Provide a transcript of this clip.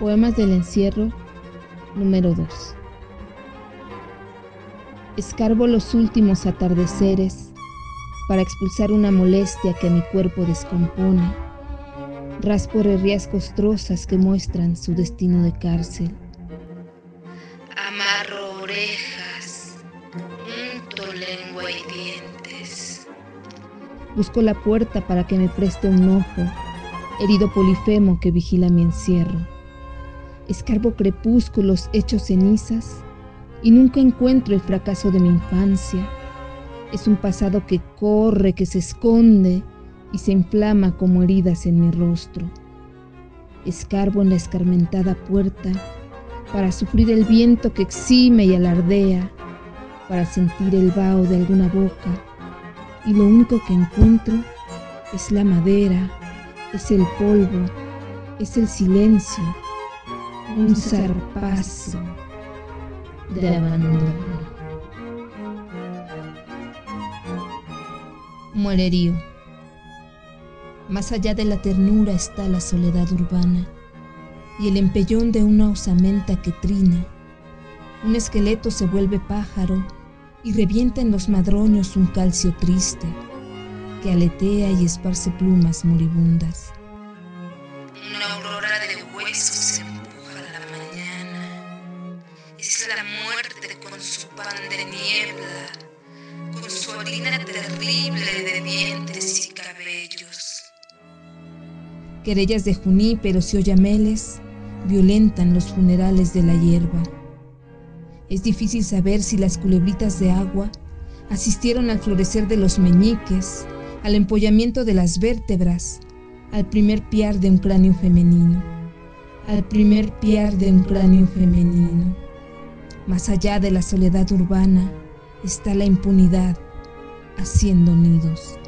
Poemas del encierro número 2. Escarbo los últimos atardeceres para expulsar una molestia que mi cuerpo descompone. Raspo herrías costrosas que muestran su destino de cárcel. Amarro orejas, unto lengua y dientes. Busco la puerta para que me preste un ojo, herido polifemo que vigila mi encierro escarbo crepúsculos hechos cenizas y nunca encuentro el fracaso de mi infancia. Es un pasado que corre, que se esconde y se inflama como heridas en mi rostro. Escarbo en la escarmentada puerta para sufrir el viento que exime y alardea, para sentir el vaho de alguna boca, y lo único que encuentro es la madera, es el polvo, es el silencio un zarpazo de abandono. Muererío. Más allá de la ternura está la soledad urbana y el empellón de una osamenta que trina. Un esqueleto se vuelve pájaro y revienta en los madroños un calcio triste que aletea y esparce plumas moribundas. La muerte con su pan de niebla, con su orina terrible de dientes y cabellos. Querellas de juníperos y oyameles violentan los funerales de la hierba. Es difícil saber si las culebritas de agua asistieron al florecer de los meñiques, al empollamiento de las vértebras, al primer piar de un cráneo femenino, al primer piar de un cráneo femenino. Más allá de la soledad urbana está la impunidad haciendo nidos.